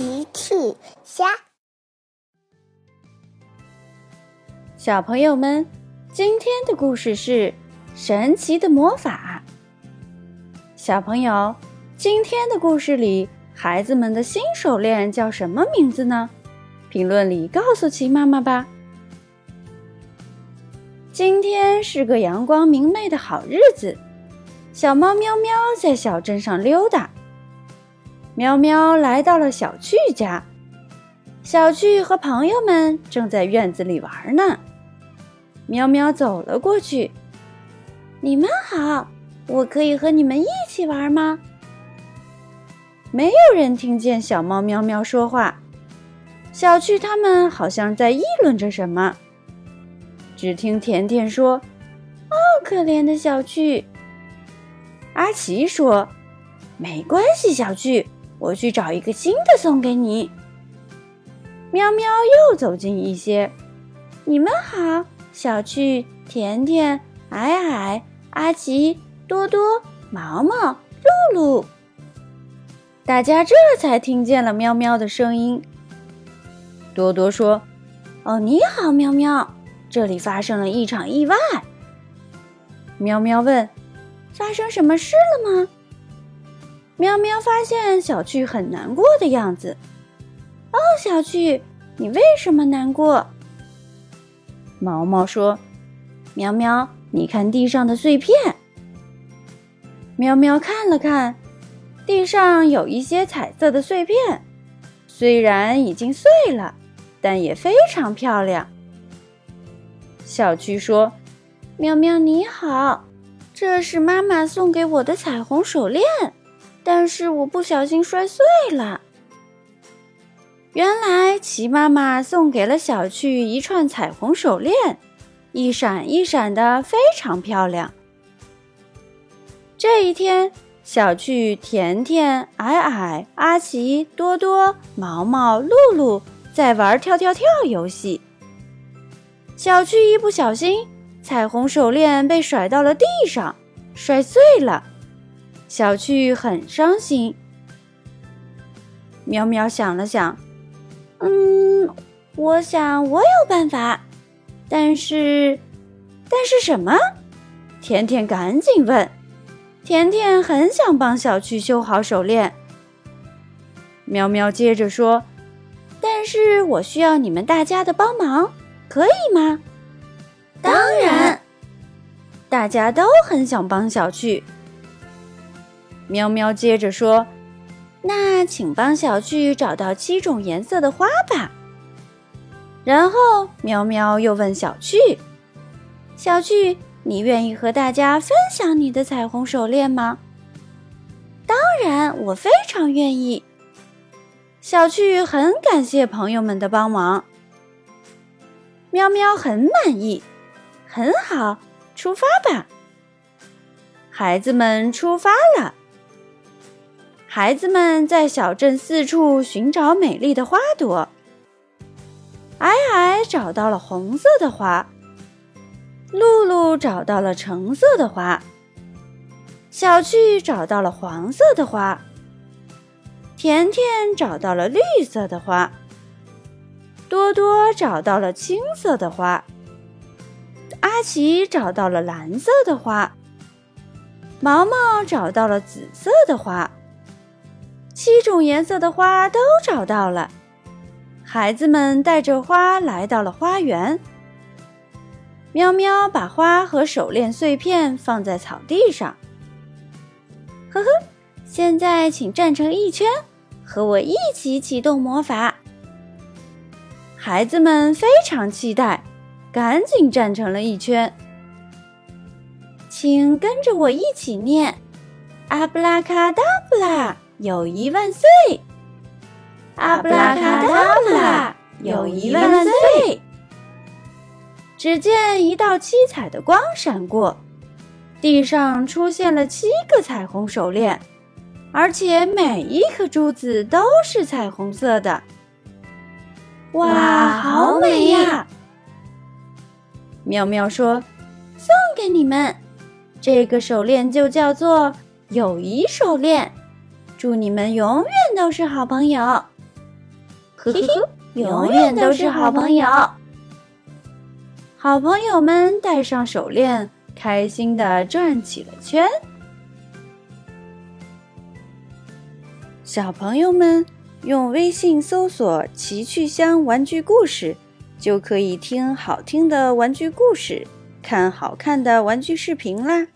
奇趣虾，小朋友们，今天的故事是神奇的魔法。小朋友，今天的故事里，孩子们的新手链叫什么名字呢？评论里告诉奇妈妈吧。今天是个阳光明媚的好日子，小猫喵喵在小镇上溜达。喵喵来到了小趣家，小趣和朋友们正在院子里玩呢。喵喵走了过去，你们好，我可以和你们一起玩吗？没有人听见小猫喵喵说话，小趣他们好像在议论着什么。只听甜甜说：“哦，可怜的小趣。”阿奇说：“没关系，小趣。”我去找一个新的送给你。喵喵又走近一些，你们好，小趣、甜甜、矮矮、阿奇、多多、毛毛、露露。大家这才听见了喵喵的声音。多多说：“哦，你好，喵喵，这里发生了一场意外。”喵喵问：“发生什么事了吗？”喵喵发现小趣很难过的样子。哦，小趣，你为什么难过？毛毛说：“喵喵，你看地上的碎片。”喵喵看了看，地上有一些彩色的碎片，虽然已经碎了，但也非常漂亮。小趣说：“喵喵你好，这是妈妈送给我的彩虹手链。”但是我不小心摔碎了。原来齐妈妈送给了小趣一串彩虹手链，一闪一闪的，非常漂亮。这一天，小趣、甜甜、矮矮、阿奇、多多、毛毛、露露在玩跳跳跳游戏。小趣一不小心，彩虹手链被甩到了地上，摔碎了。小趣很伤心。喵喵想了想，嗯，我想我有办法，但是，但是什么？甜甜赶紧问。甜甜很想帮小趣修好手链。喵喵接着说：“但是我需要你们大家的帮忙，可以吗？”当然，大家都很想帮小趣。喵喵接着说：“那请帮小趣找到七种颜色的花吧。”然后喵喵又问小趣：“小趣，你愿意和大家分享你的彩虹手链吗？”“当然，我非常愿意。”小趣很感谢朋友们的帮忙。喵喵很满意，很好，出发吧。孩子们出发了。孩子们在小镇四处寻找美丽的花朵。矮矮找到了红色的花，露露找到了橙色的花，小趣找到了黄色的花，甜甜找到了绿色的花，多多找到了青色的花，阿奇找到了蓝色的花，毛毛找到了紫色的花。七种颜色的花都找到了，孩子们带着花来到了花园。喵喵把花和手链碎片放在草地上。呵呵，现在请站成一圈，和我一起启动魔法。孩子们非常期待，赶紧站成了一圈。请跟着我一起念：阿布拉卡达布拉。友谊万岁！阿布拉卡达布拉，友谊万岁！只见一道七彩的光闪过，地上出现了七个彩虹手链，而且每一颗珠子都是彩虹色的。哇，好美呀！妙妙说：“送给你们，这个手链就叫做友谊手链。”祝你们永远都是好朋友！呵呵呵，永远都是好朋友。好朋友们戴上手链，开心的转起了圈。小朋友们用微信搜索“奇趣箱玩具故事”，就可以听好听的玩具故事，看好看的玩具视频啦。